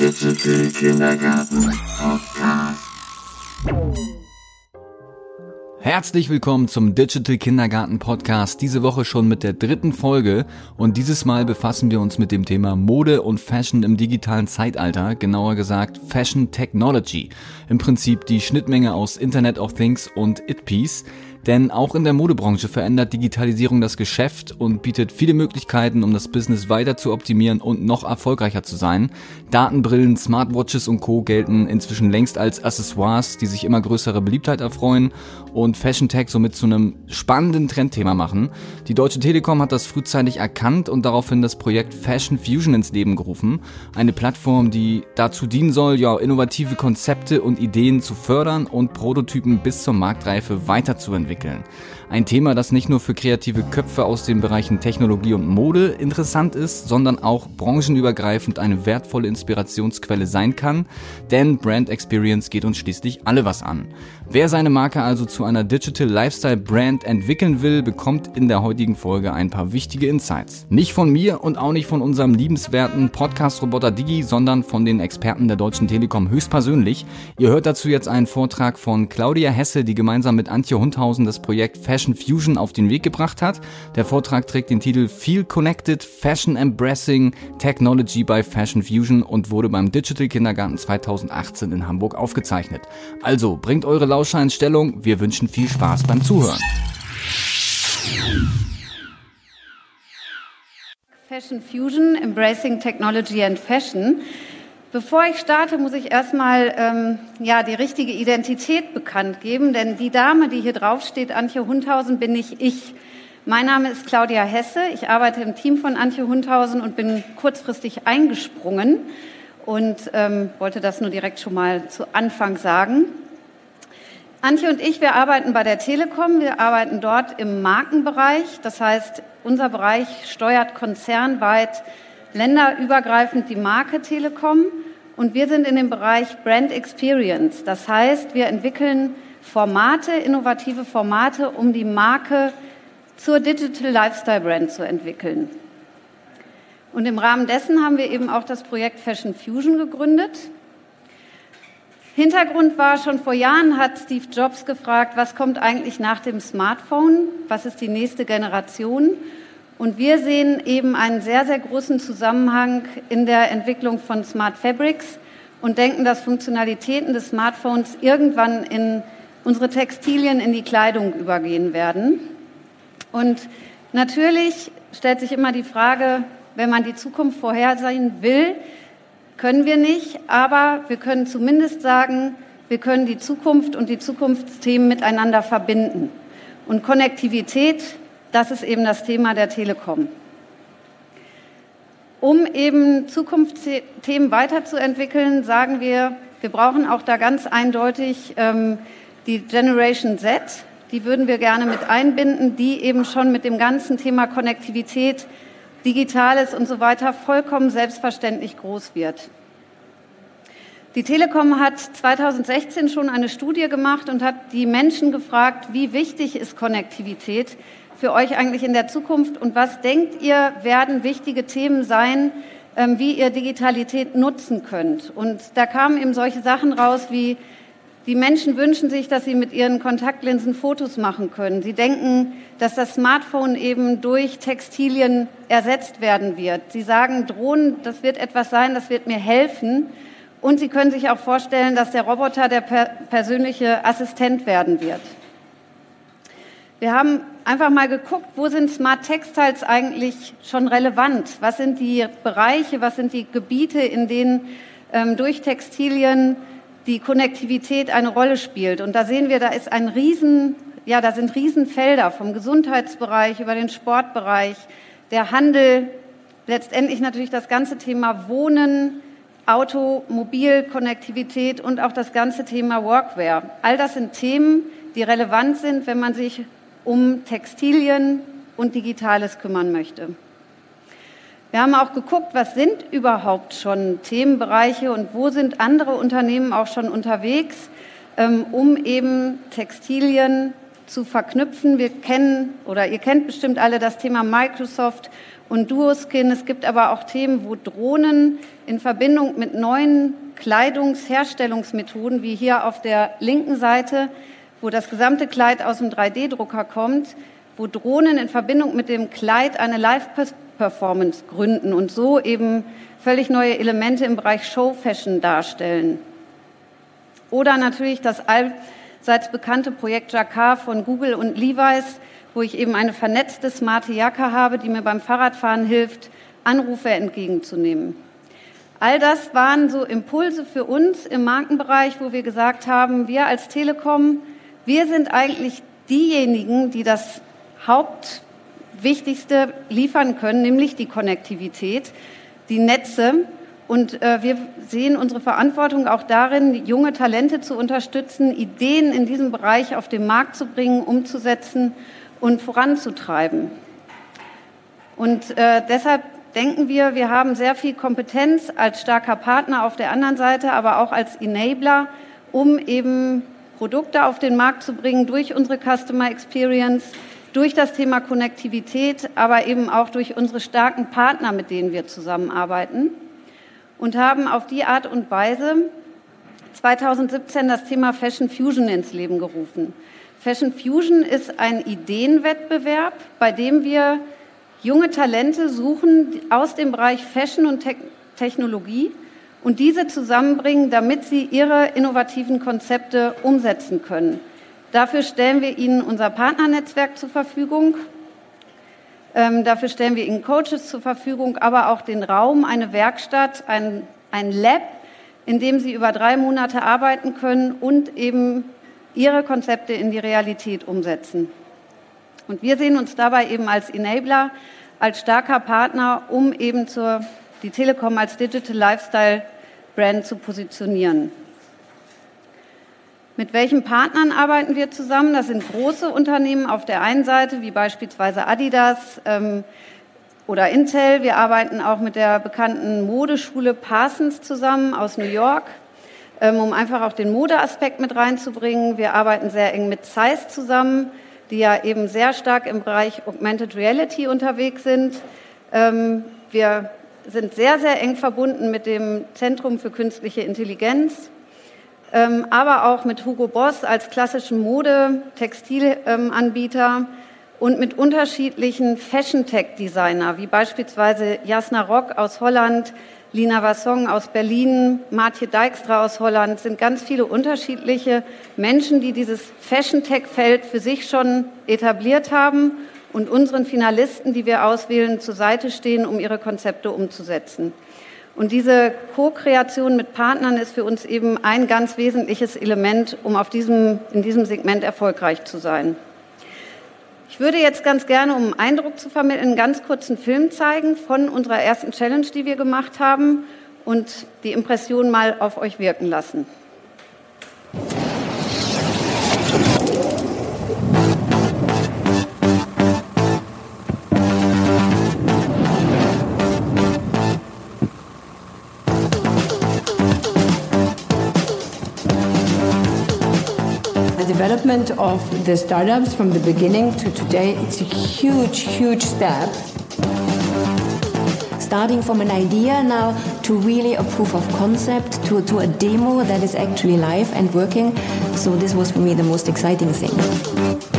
Digital Kindergarten Podcast. Herzlich willkommen zum Digital Kindergarten Podcast. Diese Woche schon mit der dritten Folge und dieses Mal befassen wir uns mit dem Thema Mode und Fashion im digitalen Zeitalter, genauer gesagt Fashion Technology. Im Prinzip die Schnittmenge aus Internet of Things und It-Piece. Denn auch in der Modebranche verändert Digitalisierung das Geschäft und bietet viele Möglichkeiten, um das Business weiter zu optimieren und noch erfolgreicher zu sein. Datenbrillen, Smartwatches und Co. gelten inzwischen längst als Accessoires, die sich immer größere Beliebtheit erfreuen und Fashion Tech somit zu einem spannenden Trendthema machen. Die Deutsche Telekom hat das frühzeitig erkannt und daraufhin das Projekt Fashion Fusion ins Leben gerufen. Eine Plattform, die dazu dienen soll, ja, innovative Konzepte und Ideen zu fördern und Prototypen bis zur Marktreife weiterzuentwickeln entwickeln. Ein Thema, das nicht nur für kreative Köpfe aus den Bereichen Technologie und Mode interessant ist, sondern auch branchenübergreifend eine wertvolle Inspirationsquelle sein kann, denn Brand Experience geht uns schließlich alle was an. Wer seine Marke also zu einer Digital Lifestyle Brand entwickeln will, bekommt in der heutigen Folge ein paar wichtige Insights. Nicht von mir und auch nicht von unserem liebenswerten Podcast-Roboter Digi, sondern von den Experten der Deutschen Telekom höchstpersönlich. Ihr hört dazu jetzt einen Vortrag von Claudia Hesse, die gemeinsam mit Antje Hundhausen das Projekt Fashion Fashion Fusion auf den Weg gebracht hat. Der Vortrag trägt den Titel Feel Connected Fashion Embracing Technology by Fashion Fusion und wurde beim Digital Kindergarten 2018 in Hamburg aufgezeichnet. Also bringt eure Lauscher in Stellung. Wir wünschen viel Spaß beim Zuhören. Fashion Fusion, Embracing Technology and Fashion. Bevor ich starte, muss ich erstmal ähm, ja, die richtige Identität bekannt geben, denn die Dame, die hier drauf steht, Antje Hundhausen, bin nicht ich. Mein Name ist Claudia Hesse. Ich arbeite im Team von Antje Hundhausen und bin kurzfristig eingesprungen und ähm, wollte das nur direkt schon mal zu Anfang sagen. Antje und ich, wir arbeiten bei der Telekom. Wir arbeiten dort im Markenbereich. Das heißt, unser Bereich steuert konzernweit länderübergreifend die Marke Telekom und wir sind in dem Bereich Brand Experience. Das heißt, wir entwickeln Formate, innovative Formate, um die Marke zur Digital Lifestyle Brand zu entwickeln. Und im Rahmen dessen haben wir eben auch das Projekt Fashion Fusion gegründet. Hintergrund war, schon vor Jahren hat Steve Jobs gefragt, was kommt eigentlich nach dem Smartphone? Was ist die nächste Generation? Und wir sehen eben einen sehr, sehr großen Zusammenhang in der Entwicklung von Smart Fabrics und denken, dass Funktionalitäten des Smartphones irgendwann in unsere Textilien, in die Kleidung übergehen werden. Und natürlich stellt sich immer die Frage, wenn man die Zukunft vorhersehen will, können wir nicht, aber wir können zumindest sagen, wir können die Zukunft und die Zukunftsthemen miteinander verbinden. Und Konnektivität das ist eben das Thema der Telekom. Um eben Zukunftsthemen weiterzuentwickeln, sagen wir, wir brauchen auch da ganz eindeutig ähm, die Generation Z. Die würden wir gerne mit einbinden, die eben schon mit dem ganzen Thema Konnektivität, Digitales und so weiter vollkommen selbstverständlich groß wird. Die Telekom hat 2016 schon eine Studie gemacht und hat die Menschen gefragt, wie wichtig ist Konnektivität für euch eigentlich in der Zukunft und was denkt ihr, werden wichtige Themen sein, ähm, wie ihr Digitalität nutzen könnt? Und da kamen eben solche Sachen raus wie, die Menschen wünschen sich, dass sie mit ihren Kontaktlinsen Fotos machen können. Sie denken, dass das Smartphone eben durch Textilien ersetzt werden wird. Sie sagen, Drohnen, das wird etwas sein, das wird mir helfen. Und Sie können sich auch vorstellen, dass der Roboter der per persönliche Assistent werden wird. Wir haben einfach mal geguckt, wo sind Smart Textiles eigentlich schon relevant? Was sind die Bereiche, was sind die Gebiete, in denen ähm, durch Textilien die Konnektivität eine Rolle spielt? Und da sehen wir, da ist ein Riesen, ja, da sind Riesenfelder vom Gesundheitsbereich über den Sportbereich, der Handel, letztendlich natürlich das ganze Thema Wohnen, Automobil, Konnektivität und auch das ganze Thema Workwear. All das sind Themen, die relevant sind, wenn man sich um Textilien und Digitales kümmern möchte. Wir haben auch geguckt, was sind überhaupt schon Themenbereiche und wo sind andere Unternehmen auch schon unterwegs, ähm, um eben Textilien zu verknüpfen. Wir kennen oder ihr kennt bestimmt alle das Thema Microsoft und Duoskin. Es gibt aber auch Themen, wo Drohnen in Verbindung mit neuen Kleidungsherstellungsmethoden, wie hier auf der linken Seite, wo das gesamte Kleid aus dem 3D-Drucker kommt, wo Drohnen in Verbindung mit dem Kleid eine Live-Performance gründen und so eben völlig neue Elemente im Bereich Show-Fashion darstellen. Oder natürlich das allseits bekannte Projekt Jacquard von Google und Levi's, wo ich eben eine vernetzte smarte Jacke habe, die mir beim Fahrradfahren hilft, Anrufe entgegenzunehmen. All das waren so Impulse für uns im Markenbereich, wo wir gesagt haben, wir als Telekom, wir sind eigentlich diejenigen, die das Hauptwichtigste liefern können, nämlich die Konnektivität, die Netze. Und äh, wir sehen unsere Verantwortung auch darin, junge Talente zu unterstützen, Ideen in diesem Bereich auf den Markt zu bringen, umzusetzen und voranzutreiben. Und äh, deshalb denken wir, wir haben sehr viel Kompetenz als starker Partner auf der anderen Seite, aber auch als Enabler, um eben Produkte auf den Markt zu bringen durch unsere Customer Experience, durch das Thema Konnektivität, aber eben auch durch unsere starken Partner, mit denen wir zusammenarbeiten und haben auf die Art und Weise 2017 das Thema Fashion Fusion ins Leben gerufen. Fashion Fusion ist ein Ideenwettbewerb, bei dem wir junge Talente suchen aus dem Bereich Fashion und Te Technologie und diese zusammenbringen, damit sie ihre innovativen Konzepte umsetzen können. Dafür stellen wir Ihnen unser Partnernetzwerk zur Verfügung. Ähm, dafür stellen wir Ihnen Coaches zur Verfügung, aber auch den Raum, eine Werkstatt, ein, ein Lab, in dem Sie über drei Monate arbeiten können und eben Ihre Konzepte in die Realität umsetzen. Und wir sehen uns dabei eben als Enabler, als starker Partner, um eben zur, die Telekom als Digital Lifestyle Brand zu positionieren. Mit welchen Partnern arbeiten wir zusammen? Das sind große Unternehmen auf der einen Seite, wie beispielsweise Adidas ähm, oder Intel. Wir arbeiten auch mit der bekannten Modeschule Parsons zusammen aus New York, ähm, um einfach auch den Modeaspekt mit reinzubringen. Wir arbeiten sehr eng mit Zeiss zusammen, die ja eben sehr stark im Bereich Augmented Reality unterwegs sind. Ähm, wir sind sehr, sehr eng verbunden mit dem Zentrum für künstliche Intelligenz ähm, aber auch mit Hugo Boss als klassischen Mode-Textilanbieter und mit unterschiedlichen Fashion-Tech-Designer, wie beispielsweise Jasna Rock aus Holland, Lina Wassong aus Berlin, Martje Dijkstra aus Holland, sind ganz viele unterschiedliche Menschen, die dieses Fashion-Tech-Feld für sich schon etabliert haben und unseren Finalisten, die wir auswählen, zur Seite stehen, um ihre Konzepte umzusetzen. Und diese Co-Kreation mit Partnern ist für uns eben ein ganz wesentliches Element, um auf diesem, in diesem Segment erfolgreich zu sein. Ich würde jetzt ganz gerne, um einen Eindruck zu vermitteln, einen ganz kurzen Film zeigen von unserer ersten Challenge, die wir gemacht haben und die Impression mal auf euch wirken lassen. Development of the startups from the beginning to today, it's a huge, huge step. Starting from an idea now to really a proof of concept, to, to a demo that is actually live and working. So this was for me the most exciting thing.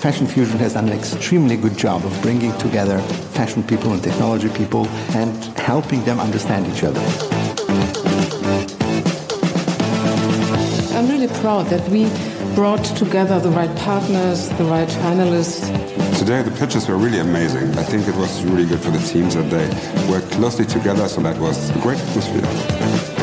Fashion Fusion has done an extremely good job of bringing together fashion people and technology people and helping them understand each other. I'm really proud that we brought together the right partners, the right finalists. Today the pitches were really amazing. I think it was really good for the teams that they worked closely together, so that was a great atmosphere.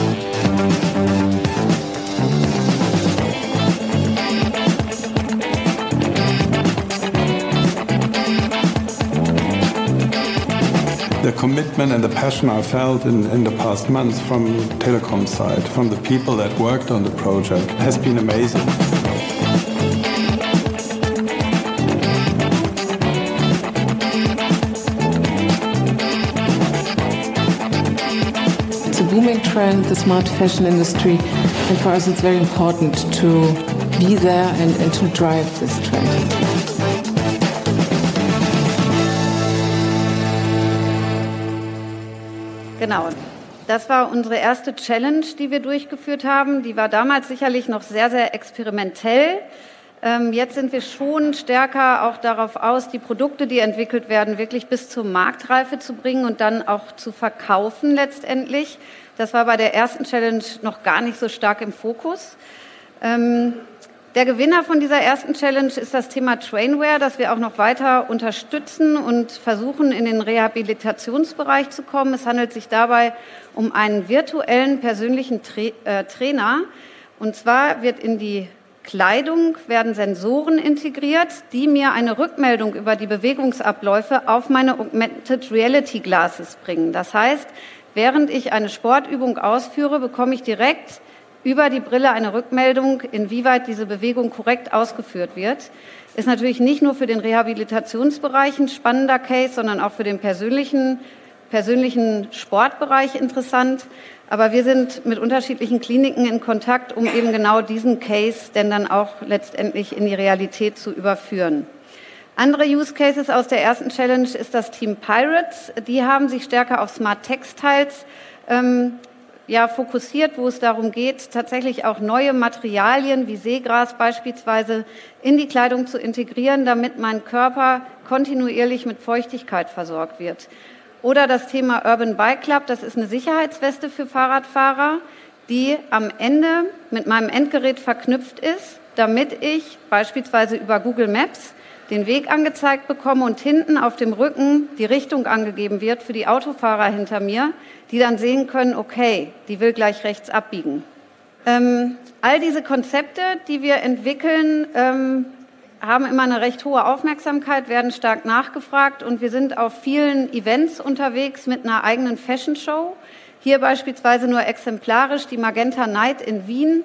The commitment and the passion I felt in, in the past months from Telecom side, from the people that worked on the project, has been amazing. It's a booming trend the smart fashion industry, and for us it's very important to be there and, and to drive this trend. Genau. Das war unsere erste Challenge, die wir durchgeführt haben. Die war damals sicherlich noch sehr, sehr experimentell. Ähm, jetzt sind wir schon stärker auch darauf aus, die Produkte, die entwickelt werden, wirklich bis zur Marktreife zu bringen und dann auch zu verkaufen letztendlich. Das war bei der ersten Challenge noch gar nicht so stark im Fokus. Der Gewinner von dieser ersten Challenge ist das Thema Trainware, das wir auch noch weiter unterstützen und versuchen, in den Rehabilitationsbereich zu kommen. Es handelt sich dabei um einen virtuellen persönlichen Tra äh, Trainer. Und zwar wird in die Kleidung werden Sensoren integriert, die mir eine Rückmeldung über die Bewegungsabläufe auf meine Augmented Reality Glasses bringen. Das heißt, während ich eine Sportübung ausführe, bekomme ich direkt über die Brille eine Rückmeldung, inwieweit diese Bewegung korrekt ausgeführt wird. Ist natürlich nicht nur für den Rehabilitationsbereich ein spannender Case, sondern auch für den persönlichen, persönlichen Sportbereich interessant. Aber wir sind mit unterschiedlichen Kliniken in Kontakt, um eben genau diesen Case denn dann auch letztendlich in die Realität zu überführen. Andere Use Cases aus der ersten Challenge ist das Team Pirates. Die haben sich stärker auf Smart Textiles ähm, ja, fokussiert, wo es darum geht, tatsächlich auch neue Materialien wie Seegras beispielsweise in die Kleidung zu integrieren, damit mein Körper kontinuierlich mit Feuchtigkeit versorgt wird. Oder das Thema Urban Bike Club, das ist eine Sicherheitsweste für Fahrradfahrer, die am Ende mit meinem Endgerät verknüpft ist, damit ich beispielsweise über Google Maps den Weg angezeigt bekomme und hinten auf dem Rücken die Richtung angegeben wird für die Autofahrer hinter mir, die dann sehen können, okay, die will gleich rechts abbiegen. Ähm, all diese Konzepte, die wir entwickeln, ähm, haben immer eine recht hohe Aufmerksamkeit, werden stark nachgefragt und wir sind auf vielen Events unterwegs mit einer eigenen Fashion Show. Hier beispielsweise nur exemplarisch die Magenta Night in Wien.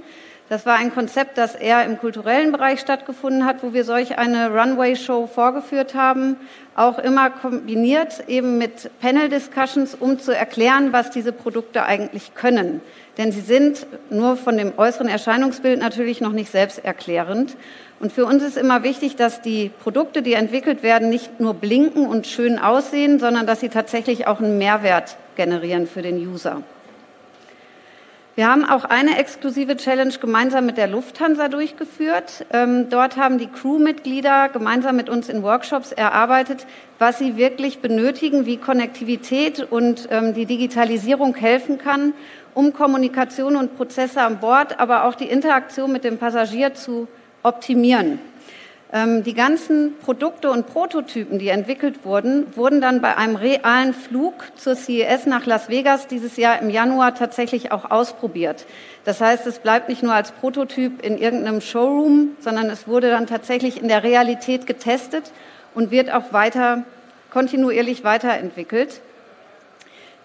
Das war ein Konzept, das eher im kulturellen Bereich stattgefunden hat, wo wir solch eine Runway-Show vorgeführt haben. Auch immer kombiniert eben mit Panel-Discussions, um zu erklären, was diese Produkte eigentlich können. Denn sie sind nur von dem äußeren Erscheinungsbild natürlich noch nicht selbsterklärend. Und für uns ist immer wichtig, dass die Produkte, die entwickelt werden, nicht nur blinken und schön aussehen, sondern dass sie tatsächlich auch einen Mehrwert generieren für den User. Wir haben auch eine exklusive Challenge gemeinsam mit der Lufthansa durchgeführt. Ähm, dort haben die Crewmitglieder gemeinsam mit uns in Workshops erarbeitet, was sie wirklich benötigen, wie Konnektivität und ähm, die Digitalisierung helfen kann, um Kommunikation und Prozesse an Bord, aber auch die Interaktion mit dem Passagier zu optimieren. Ähm, die ganzen Produkte und Prototypen, die entwickelt wurden, wurden dann bei einem realen Flug zur CES nach Las Vegas dieses Jahr im Januar tatsächlich auch ausprobiert. Das heißt, es bleibt nicht nur als Prototyp in irgendeinem Showroom, sondern es wurde dann tatsächlich in der Realität getestet und wird auch weiter kontinuierlich weiterentwickelt.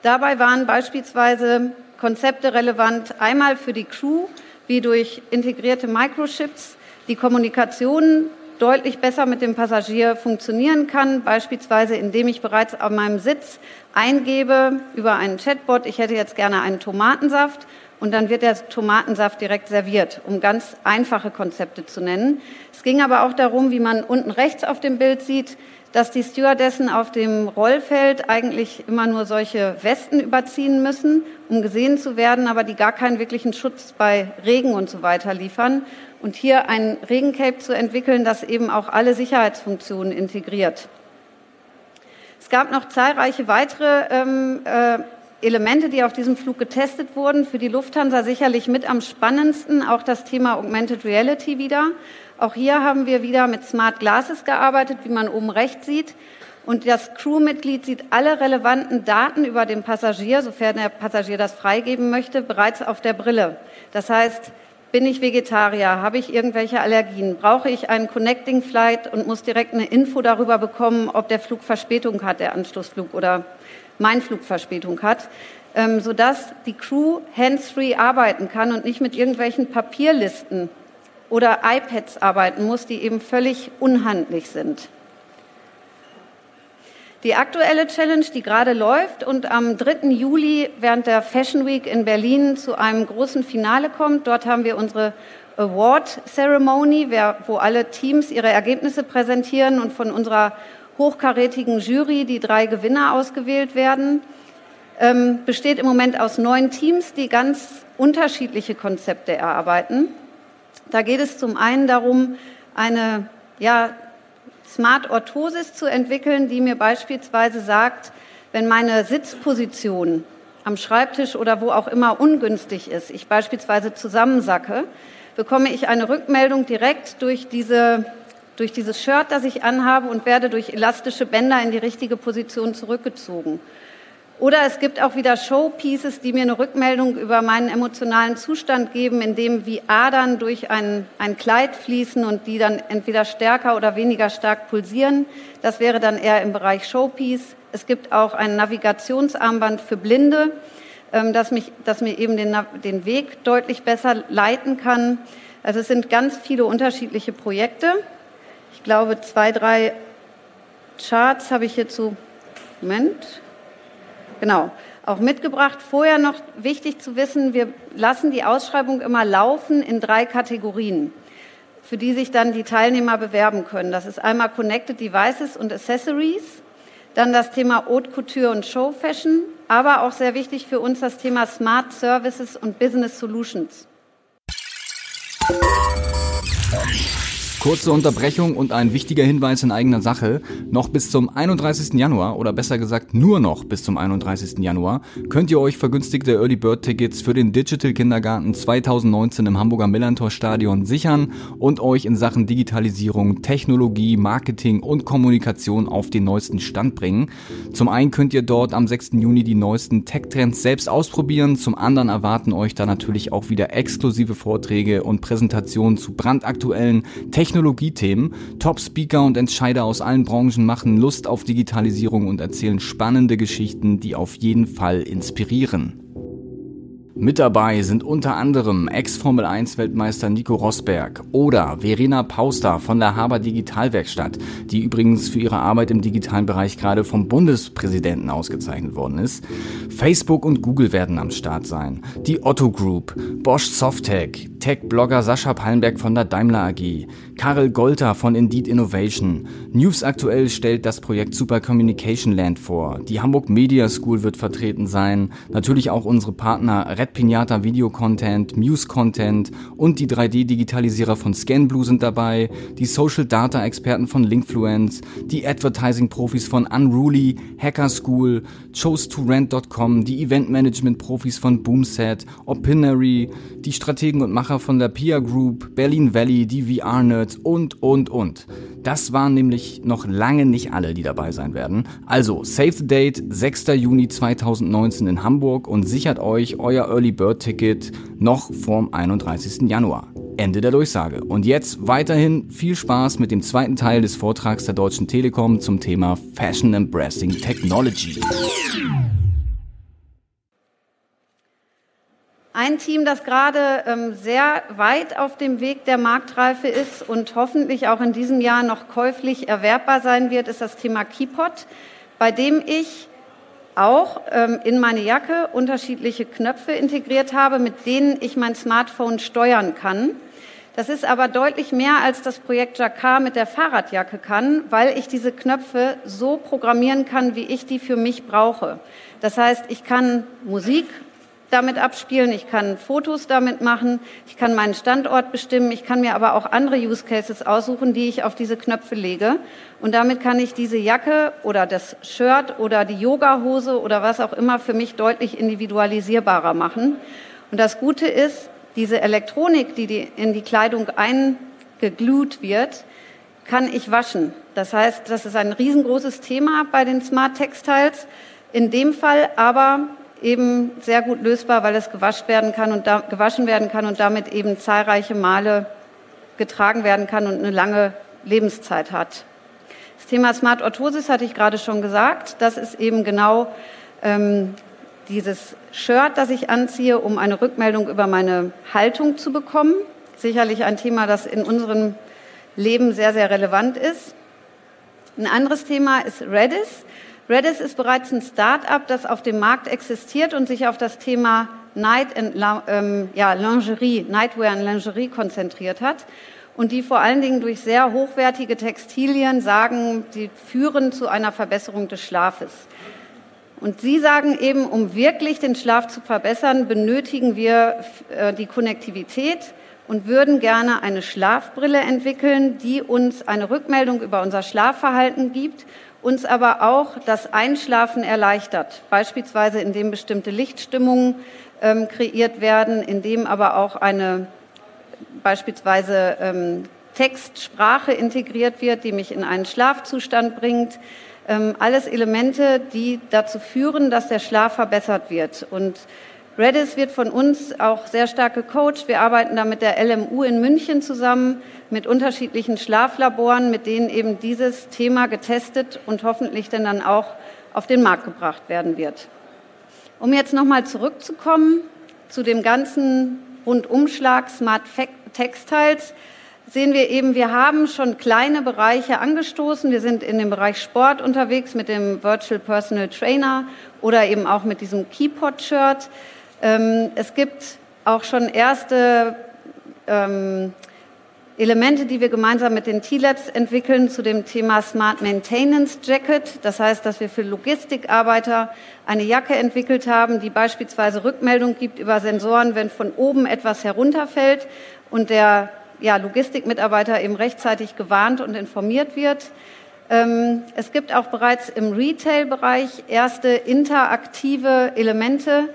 Dabei waren beispielsweise Konzepte relevant, einmal für die Crew, wie durch integrierte Microchips die Kommunikation deutlich besser mit dem Passagier funktionieren kann, beispielsweise indem ich bereits an meinem Sitz eingebe über einen Chatbot, ich hätte jetzt gerne einen Tomatensaft und dann wird der Tomatensaft direkt serviert, um ganz einfache Konzepte zu nennen. Es ging aber auch darum, wie man unten rechts auf dem Bild sieht, dass die Stewardessen auf dem Rollfeld eigentlich immer nur solche Westen überziehen müssen, um gesehen zu werden, aber die gar keinen wirklichen Schutz bei Regen und so weiter liefern und hier ein Regencape zu entwickeln, das eben auch alle Sicherheitsfunktionen integriert. Es gab noch zahlreiche weitere ähm, äh, Elemente, die auf diesem Flug getestet wurden. Für die Lufthansa sicherlich mit am spannendsten auch das Thema Augmented Reality wieder. Auch hier haben wir wieder mit Smart Glasses gearbeitet, wie man oben rechts sieht. Und das Crewmitglied sieht alle relevanten Daten über den Passagier, sofern der Passagier das freigeben möchte, bereits auf der Brille. Das heißt, bin ich Vegetarier? Habe ich irgendwelche Allergien? Brauche ich einen Connecting Flight und muss direkt eine Info darüber bekommen, ob der Flug Verspätung hat, der Anschlussflug oder mein Flug Verspätung hat, ähm, sodass die Crew hands-free arbeiten kann und nicht mit irgendwelchen Papierlisten oder iPads arbeiten muss, die eben völlig unhandlich sind. Die aktuelle Challenge, die gerade läuft und am 3. Juli während der Fashion Week in Berlin zu einem großen Finale kommt. Dort haben wir unsere Award Ceremony, wo alle Teams ihre Ergebnisse präsentieren und von unserer hochkarätigen Jury die drei Gewinner ausgewählt werden. Ähm, besteht im Moment aus neun Teams, die ganz unterschiedliche Konzepte erarbeiten. Da geht es zum einen darum, eine ja, Smart Orthosis zu entwickeln, die mir beispielsweise sagt, wenn meine Sitzposition am Schreibtisch oder wo auch immer ungünstig ist, ich beispielsweise zusammensacke, bekomme ich eine Rückmeldung direkt durch, diese, durch dieses Shirt, das ich anhabe und werde durch elastische Bänder in die richtige Position zurückgezogen. Oder es gibt auch wieder Showpieces, die mir eine Rückmeldung über meinen emotionalen Zustand geben, indem wie Adern durch ein, ein Kleid fließen und die dann entweder stärker oder weniger stark pulsieren. Das wäre dann eher im Bereich Showpiece. Es gibt auch ein Navigationsarmband für Blinde, ähm, das, mich, das mir eben den, den Weg deutlich besser leiten kann. Also es sind ganz viele unterschiedliche Projekte. Ich glaube, zwei, drei Charts habe ich hierzu. Moment. Genau, auch mitgebracht. Vorher noch wichtig zu wissen, wir lassen die Ausschreibung immer laufen in drei Kategorien, für die sich dann die Teilnehmer bewerben können. Das ist einmal Connected Devices und Accessories, dann das Thema Haute Couture und Show Fashion, aber auch sehr wichtig für uns das Thema Smart Services und Business Solutions. Kurze Unterbrechung und ein wichtiger Hinweis in eigener Sache. Noch bis zum 31. Januar oder besser gesagt nur noch bis zum 31. Januar könnt ihr euch vergünstigte Early Bird Tickets für den Digital Kindergarten 2019 im Hamburger Millantor Stadion sichern und euch in Sachen Digitalisierung, Technologie, Marketing und Kommunikation auf den neuesten Stand bringen. Zum einen könnt ihr dort am 6. Juni die neuesten Tech-Trends selbst ausprobieren, zum anderen erwarten euch da natürlich auch wieder exklusive Vorträge und Präsentationen zu brandaktuellen Technologien Technologiethemen. Top-Speaker und Entscheider aus allen Branchen machen Lust auf Digitalisierung und erzählen spannende Geschichten, die auf jeden Fall inspirieren. Mit dabei sind unter anderem Ex-Formel 1 Weltmeister Nico Rosberg oder Verena Pauster von der Haber Digitalwerkstatt, die übrigens für ihre Arbeit im digitalen Bereich gerade vom Bundespräsidenten ausgezeichnet worden ist. Facebook und Google werden am Start sein. Die Otto Group, Bosch Softtech, Tech-Blogger Sascha Pallenberg von der Daimler AG, Karel Golter von Indeed Innovation. News aktuell stellt das Projekt Super Communication Land vor. Die Hamburg Media School wird vertreten sein. Natürlich auch unsere Partner Red Pinata Video Content, Muse Content und die 3D-Digitalisierer von ScanBlue sind dabei, die Social Data Experten von Linkfluence, die Advertising Profis von Unruly, Hacker School, chose2rent.com, die Event Management Profis von Boomset, Opinary, die Strategen und Macher von der Pia Group, Berlin Valley, die VR Nerds und und und. Das waren nämlich noch lange nicht alle, die dabei sein werden. Also, save the date, 6. Juni 2019 in Hamburg und sichert euch euer Early Bird Ticket noch vorm 31. Januar. Ende der Durchsage. Und jetzt weiterhin viel Spaß mit dem zweiten Teil des Vortrags der Deutschen Telekom zum Thema Fashion Embracing Technology. Ein Team, das gerade ähm, sehr weit auf dem Weg der Marktreife ist und hoffentlich auch in diesem Jahr noch käuflich erwerbbar sein wird, ist das Thema Keypot, bei dem ich auch ähm, in meine Jacke unterschiedliche Knöpfe integriert habe, mit denen ich mein Smartphone steuern kann. Das ist aber deutlich mehr als das Projekt Jacquard mit der Fahrradjacke kann, weil ich diese Knöpfe so programmieren kann, wie ich die für mich brauche. Das heißt, ich kann Musik damit abspielen, ich kann Fotos damit machen, ich kann meinen Standort bestimmen, ich kann mir aber auch andere Use Cases aussuchen, die ich auf diese Knöpfe lege. Und damit kann ich diese Jacke oder das Shirt oder die Yogahose oder was auch immer für mich deutlich individualisierbarer machen. Und das Gute ist, diese Elektronik, die in die Kleidung eingeglut wird, kann ich waschen. Das heißt, das ist ein riesengroßes Thema bei den Smart Textiles. In dem Fall aber eben sehr gut lösbar, weil es gewaschen werden kann und da, gewaschen werden kann und damit eben zahlreiche Male getragen werden kann und eine lange Lebenszeit hat. Das Thema Smart Orthosis hatte ich gerade schon gesagt. Das ist eben genau ähm, dieses Shirt, das ich anziehe, um eine Rückmeldung über meine Haltung zu bekommen. Sicherlich ein Thema, das in unserem Leben sehr, sehr relevant ist. Ein anderes Thema ist Redis. Redis ist bereits ein Start-up, das auf dem Markt existiert und sich auf das Thema Night and, ähm, ja, Lingerie, Nightwear und Lingerie konzentriert hat und die vor allen Dingen durch sehr hochwertige Textilien sagen, sie führen zu einer Verbesserung des Schlafes. Und Sie sagen eben, um wirklich den Schlaf zu verbessern, benötigen wir äh, die Konnektivität und würden gerne eine Schlafbrille entwickeln, die uns eine Rückmeldung über unser Schlafverhalten gibt, uns aber auch das Einschlafen erleichtert, beispielsweise indem bestimmte Lichtstimmungen ähm, kreiert werden, indem aber auch eine beispielsweise ähm, Textsprache integriert wird, die mich in einen Schlafzustand bringt. Ähm, alles Elemente, die dazu führen, dass der Schlaf verbessert wird. Und Redis wird von uns auch sehr stark gecoacht. Wir arbeiten da mit der LMU in München zusammen, mit unterschiedlichen Schlaflaboren, mit denen eben dieses Thema getestet und hoffentlich dann auch auf den Markt gebracht werden wird. Um jetzt nochmal zurückzukommen zu dem ganzen Rundumschlag Smart Textiles, sehen wir eben, wir haben schon kleine Bereiche angestoßen. Wir sind in dem Bereich Sport unterwegs mit dem Virtual Personal Trainer oder eben auch mit diesem Keypod-Shirt. Ähm, es gibt auch schon erste ähm, Elemente, die wir gemeinsam mit den T-Labs entwickeln zu dem Thema Smart Maintenance Jacket. Das heißt, dass wir für Logistikarbeiter eine Jacke entwickelt haben, die beispielsweise Rückmeldung gibt über Sensoren, wenn von oben etwas herunterfällt und der ja, Logistikmitarbeiter eben rechtzeitig gewarnt und informiert wird. Ähm, es gibt auch bereits im Retail-Bereich erste interaktive Elemente,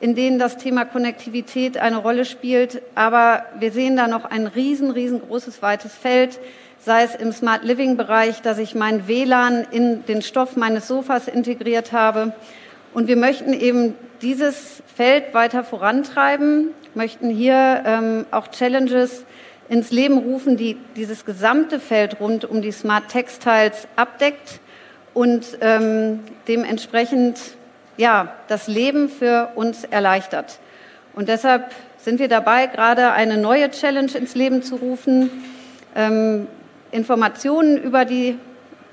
in denen das Thema Konnektivität eine Rolle spielt. Aber wir sehen da noch ein riesen, riesengroßes, weites Feld, sei es im Smart Living Bereich, dass ich mein WLAN in den Stoff meines Sofas integriert habe. Und wir möchten eben dieses Feld weiter vorantreiben, möchten hier ähm, auch Challenges ins Leben rufen, die dieses gesamte Feld rund um die Smart Textiles abdeckt und ähm, dementsprechend ja, das Leben für uns erleichtert. Und deshalb sind wir dabei, gerade eine neue Challenge ins Leben zu rufen. Ähm, Informationen über die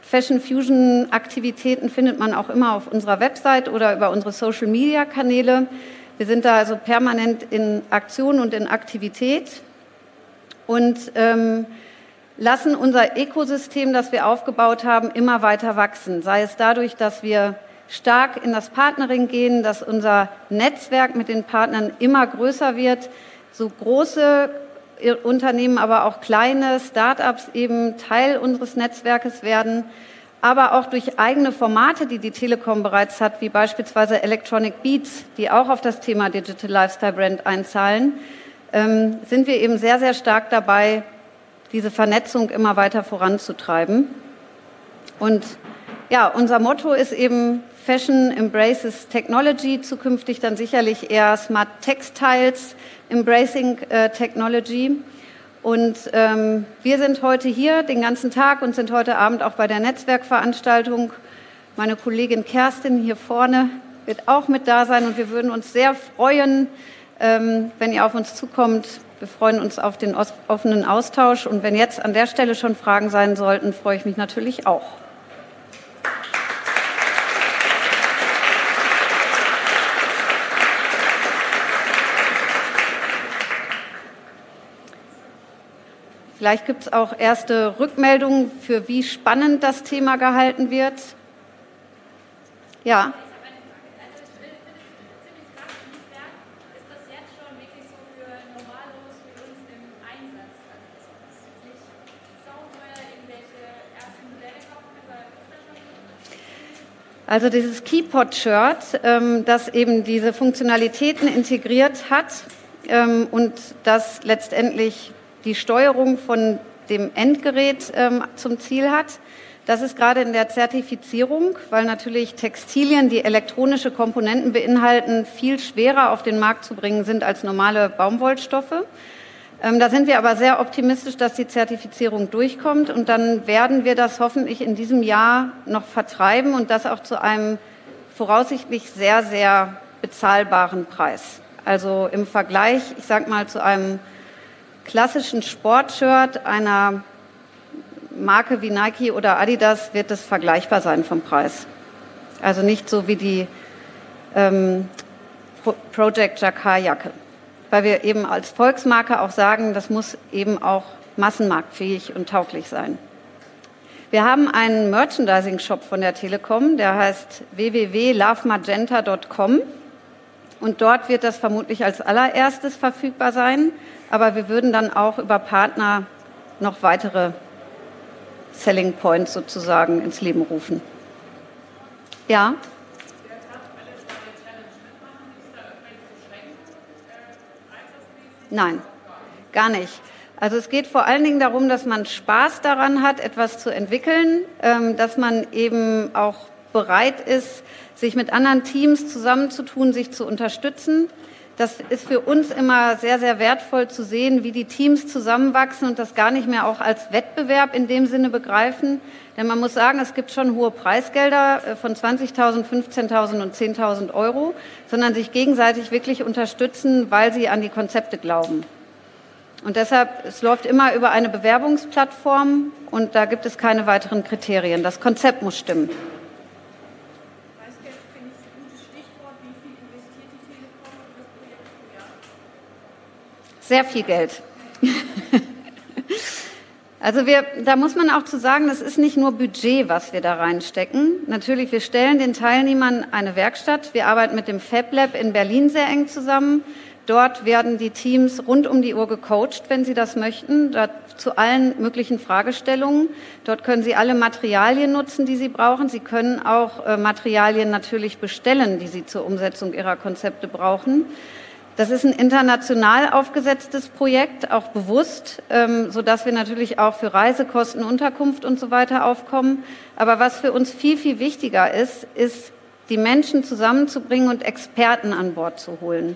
Fashion Fusion Aktivitäten findet man auch immer auf unserer Website oder über unsere Social Media Kanäle. Wir sind da also permanent in Aktion und in Aktivität und ähm, lassen unser Ökosystem, das wir aufgebaut haben, immer weiter wachsen. Sei es dadurch, dass wir stark in das Partnering gehen, dass unser Netzwerk mit den Partnern immer größer wird, so große Unternehmen, aber auch kleine Start-ups eben Teil unseres Netzwerkes werden, aber auch durch eigene Formate, die die Telekom bereits hat, wie beispielsweise Electronic Beats, die auch auf das Thema Digital Lifestyle Brand einzahlen, ähm, sind wir eben sehr, sehr stark dabei, diese Vernetzung immer weiter voranzutreiben. Und ja, unser Motto ist eben Fashion embraces Technology, zukünftig dann sicherlich eher Smart Textiles embracing äh, Technology. Und ähm, wir sind heute hier den ganzen Tag und sind heute Abend auch bei der Netzwerkveranstaltung. Meine Kollegin Kerstin hier vorne wird auch mit da sein und wir würden uns sehr freuen, ähm, wenn ihr auf uns zukommt. Wir freuen uns auf den offenen Austausch und wenn jetzt an der Stelle schon Fragen sein sollten, freue ich mich natürlich auch. Vielleicht gibt es auch erste Rückmeldungen, für wie spannend das Thema gehalten wird. Ja. Also dieses Keypod-Shirt, ähm, das eben diese Funktionalitäten integriert hat ähm, und das letztendlich die Steuerung von dem Endgerät ähm, zum Ziel hat. Das ist gerade in der Zertifizierung, weil natürlich Textilien, die elektronische Komponenten beinhalten, viel schwerer auf den Markt zu bringen sind als normale Baumwollstoffe. Ähm, da sind wir aber sehr optimistisch, dass die Zertifizierung durchkommt und dann werden wir das hoffentlich in diesem Jahr noch vertreiben und das auch zu einem voraussichtlich sehr, sehr bezahlbaren Preis. Also im Vergleich, ich sage mal, zu einem klassischen Sportshirt einer Marke wie Nike oder Adidas wird es vergleichbar sein vom Preis. Also nicht so wie die ähm, Project Jacquard Jacke. Weil wir eben als Volksmarke auch sagen, das muss eben auch massenmarktfähig und tauglich sein. Wir haben einen Merchandising-Shop von der Telekom, der heißt www.lovemagenta.com. Und dort wird das vermutlich als allererstes verfügbar sein. Aber wir würden dann auch über Partner noch weitere Selling Points sozusagen ins Leben rufen. Ja? Nein, gar nicht. Also es geht vor allen Dingen darum, dass man Spaß daran hat, etwas zu entwickeln, ähm, dass man eben auch bereit ist, sich mit anderen Teams zusammenzutun, sich zu unterstützen. Das ist für uns immer sehr, sehr wertvoll zu sehen, wie die Teams zusammenwachsen und das gar nicht mehr auch als Wettbewerb in dem Sinne begreifen. Denn man muss sagen, es gibt schon hohe Preisgelder äh, von 20.000, 15.000 und 10.000 Euro, sondern sich gegenseitig wirklich unterstützen, weil sie an die Konzepte glauben. Und deshalb, es läuft immer über eine Bewerbungsplattform und da gibt es keine weiteren Kriterien. Das Konzept muss stimmen. Sehr viel Geld. Also wir, da muss man auch zu sagen, das ist nicht nur Budget, was wir da reinstecken. Natürlich, wir stellen den Teilnehmern eine Werkstatt. Wir arbeiten mit dem Fab Lab in Berlin sehr eng zusammen. Dort werden die Teams rund um die Uhr gecoacht, wenn sie das möchten, zu allen möglichen Fragestellungen. Dort können sie alle Materialien nutzen, die sie brauchen. Sie können auch äh, Materialien natürlich bestellen, die sie zur Umsetzung ihrer Konzepte brauchen. Das ist ein international aufgesetztes Projekt, auch bewusst, ähm, so dass wir natürlich auch für Reisekosten, Unterkunft und so weiter aufkommen. Aber was für uns viel, viel wichtiger ist, ist, die Menschen zusammenzubringen und Experten an Bord zu holen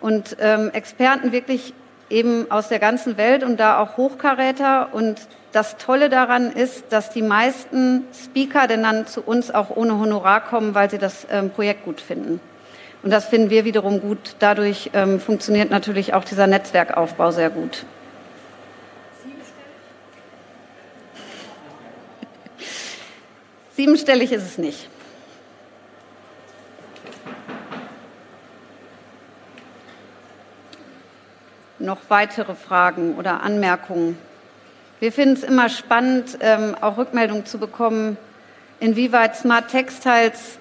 und ähm, Experten wirklich eben aus der ganzen Welt und da auch Hochkaräter. Und das Tolle daran ist, dass die meisten Speaker denn dann zu uns auch ohne Honorar kommen, weil sie das ähm, Projekt gut finden. Und das finden wir wiederum gut. Dadurch ähm, funktioniert natürlich auch dieser Netzwerkaufbau sehr gut. Siebenstellig ist es nicht. noch weitere Fragen oder Anmerkungen? Wir finden es immer spannend, ähm, auch Rückmeldungen zu bekommen, inwieweit Smart Textiles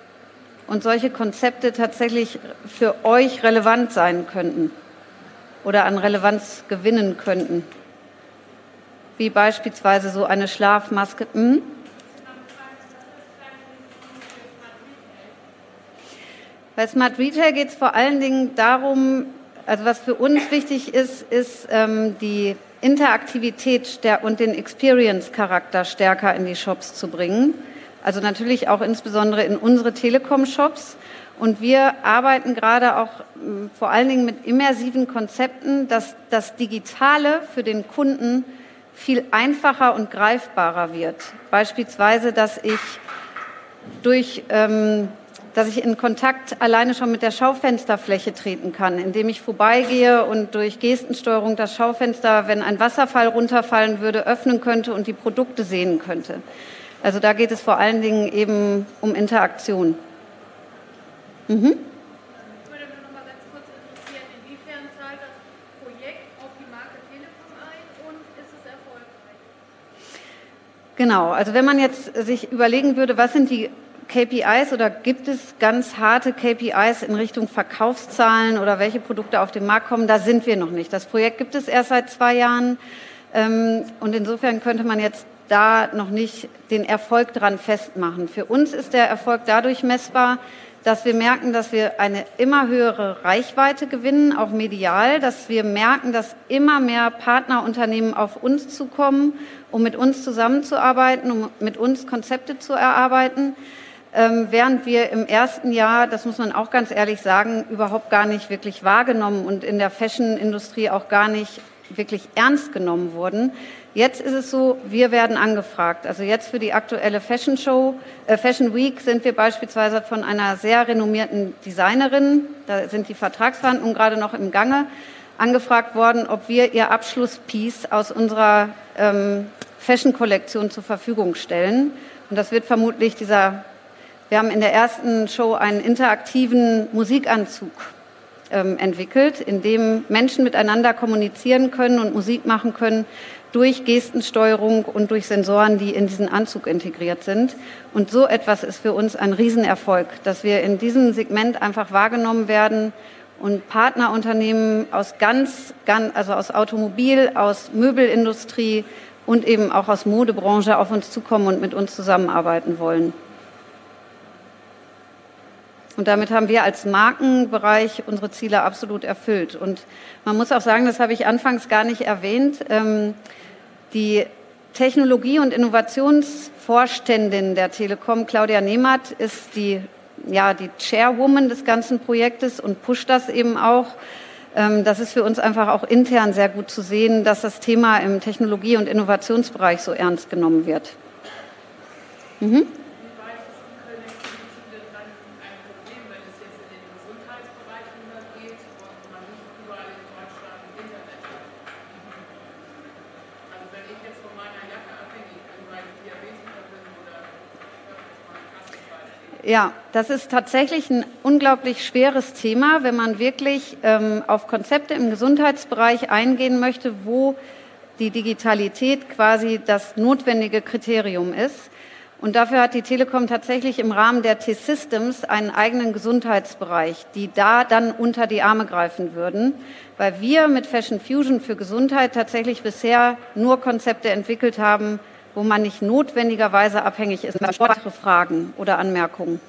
und solche Konzepte tatsächlich für euch relevant sein könnten oder an Relevanz gewinnen könnten. Wie beispielsweise so eine Schlafmaske. Hm? Bei Smart Retail geht es vor allen Dingen darum, also was für uns wichtig ist, ist ähm, die Interaktivität und den Experience-Charakter stärker in die Shops zu bringen. Also natürlich auch insbesondere in unsere Telekom-Shops. Und wir arbeiten gerade auch ähm, vor allen Dingen mit immersiven Konzepten, dass das Digitale für den Kunden viel einfacher und greifbarer wird. Beispielsweise, dass ich durch ähm, dass ich in Kontakt alleine schon mit der Schaufensterfläche treten kann, indem ich vorbeigehe und durch Gestensteuerung das Schaufenster, wenn ein Wasserfall runterfallen würde, öffnen könnte und die Produkte sehen könnte. Also da geht es vor allen Dingen eben um Interaktion. Mhm. Genau, also wenn man jetzt sich überlegen würde, was sind die KPIs oder gibt es ganz harte KPIs in Richtung Verkaufszahlen oder welche Produkte auf den Markt kommen? Da sind wir noch nicht. Das Projekt gibt es erst seit zwei Jahren ähm, und insofern könnte man jetzt da noch nicht den Erfolg dran festmachen. Für uns ist der Erfolg dadurch messbar, dass wir merken, dass wir eine immer höhere Reichweite gewinnen, auch medial, dass wir merken, dass immer mehr Partnerunternehmen auf uns zukommen, um mit uns zusammenzuarbeiten, um mit uns Konzepte zu erarbeiten ähm, während wir im ersten Jahr, das muss man auch ganz ehrlich sagen, überhaupt gar nicht wirklich wahrgenommen und in der Fashion-Industrie auch gar nicht wirklich ernst genommen wurden. Jetzt ist es so, wir werden angefragt. Also jetzt für die aktuelle Fashion Show, äh Fashion Week sind wir beispielsweise von einer sehr renommierten Designerin, da sind die Vertragsverhandlungen gerade noch im Gange, angefragt worden, ob wir ihr Abschlusspiece aus unserer ähm, Fashion-Kollektion zur Verfügung stellen. Und das wird vermutlich dieser Wir haben in der ersten Show einen interaktiven Musikanzug entwickelt, in dem Menschen miteinander kommunizieren können und Musik machen können durch Gestensteuerung und durch Sensoren, die in diesen Anzug integriert sind. Und so etwas ist für uns ein Riesenerfolg, dass wir in diesem Segment einfach wahrgenommen werden und Partnerunternehmen aus ganz, ganz also aus Automobil, aus Möbelindustrie und eben auch aus Modebranche auf uns zukommen und mit uns zusammenarbeiten wollen. Und damit haben wir als Markenbereich unsere Ziele absolut erfüllt. Und man muss auch sagen, das habe ich anfangs gar nicht erwähnt, ähm, die Technologie- und Innovationsvorständin der Telekom, Claudia Nehmert, ist die, ja, die Chairwoman des ganzen Projektes und pusht das eben auch. Ähm, das ist für uns einfach auch intern sehr gut zu sehen, dass das Thema im Technologie- und Innovationsbereich so ernst genommen wird. Mhm. Ja, das ist tatsächlich ein unglaublich schweres Thema, wenn man wirklich ähm, auf Konzepte im Gesundheitsbereich eingehen möchte, wo die Digitalität quasi das notwendige Kriterium ist. Und dafür hat die Telekom tatsächlich im Rahmen der T-Systems einen eigenen Gesundheitsbereich, die da dann unter die Arme greifen würden, weil wir mit Fashion Fusion für Gesundheit tatsächlich bisher nur Konzepte entwickelt haben, wo man nicht notwendigerweise abhängig ist. Weitere Fragen oder Anmerkungen?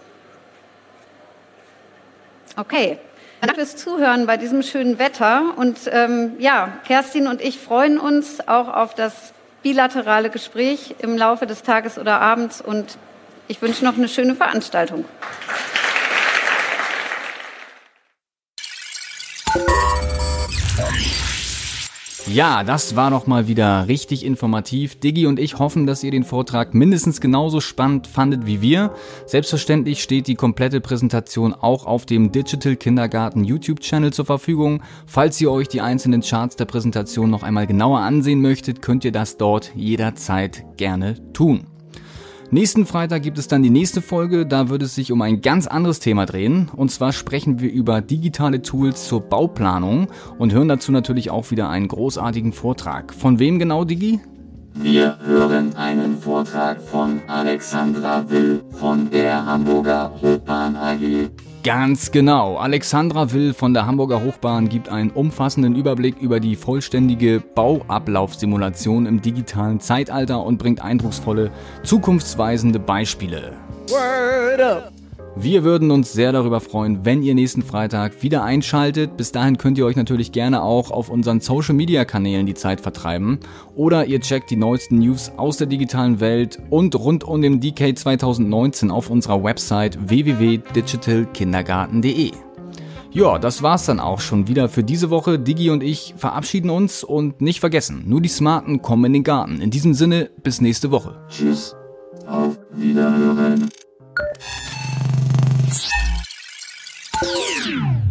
Okay. Danke fürs Zuhören bei diesem schönen Wetter. Und ähm, ja, Kerstin und ich freuen uns auch auf das bilaterale Gespräch im Laufe des Tages oder Abends. Und ich wünsche noch eine schöne Veranstaltung. Ja, das war doch mal wieder richtig informativ. Diggi und ich hoffen, dass ihr den Vortrag mindestens genauso spannend fandet wie wir. Selbstverständlich steht die komplette Präsentation auch auf dem Digital Kindergarten YouTube-Channel zur Verfügung. Falls ihr euch die einzelnen Charts der Präsentation noch einmal genauer ansehen möchtet, könnt ihr das dort jederzeit gerne tun. Nächsten Freitag gibt es dann die nächste Folge, da wird es sich um ein ganz anderes Thema drehen. Und zwar sprechen wir über digitale Tools zur Bauplanung und hören dazu natürlich auch wieder einen großartigen Vortrag. Von wem genau, Digi? Wir hören einen Vortrag von Alexandra Will von der Hamburger Hochbahn AG. Ganz genau. Alexandra Will von der Hamburger Hochbahn gibt einen umfassenden Überblick über die vollständige Bauablaufsimulation im digitalen Zeitalter und bringt eindrucksvolle, zukunftsweisende Beispiele. Word up! Wir würden uns sehr darüber freuen, wenn ihr nächsten Freitag wieder einschaltet. Bis dahin könnt ihr euch natürlich gerne auch auf unseren Social Media Kanälen die Zeit vertreiben. Oder ihr checkt die neuesten News aus der digitalen Welt und rund um den DK 2019 auf unserer Website www.digitalkindergarten.de. Ja, das war's dann auch schon wieder für diese Woche. Digi und ich verabschieden uns und nicht vergessen, nur die Smarten kommen in den Garten. In diesem Sinne, bis nächste Woche. Tschüss. Auf Wiederhören. Yeah.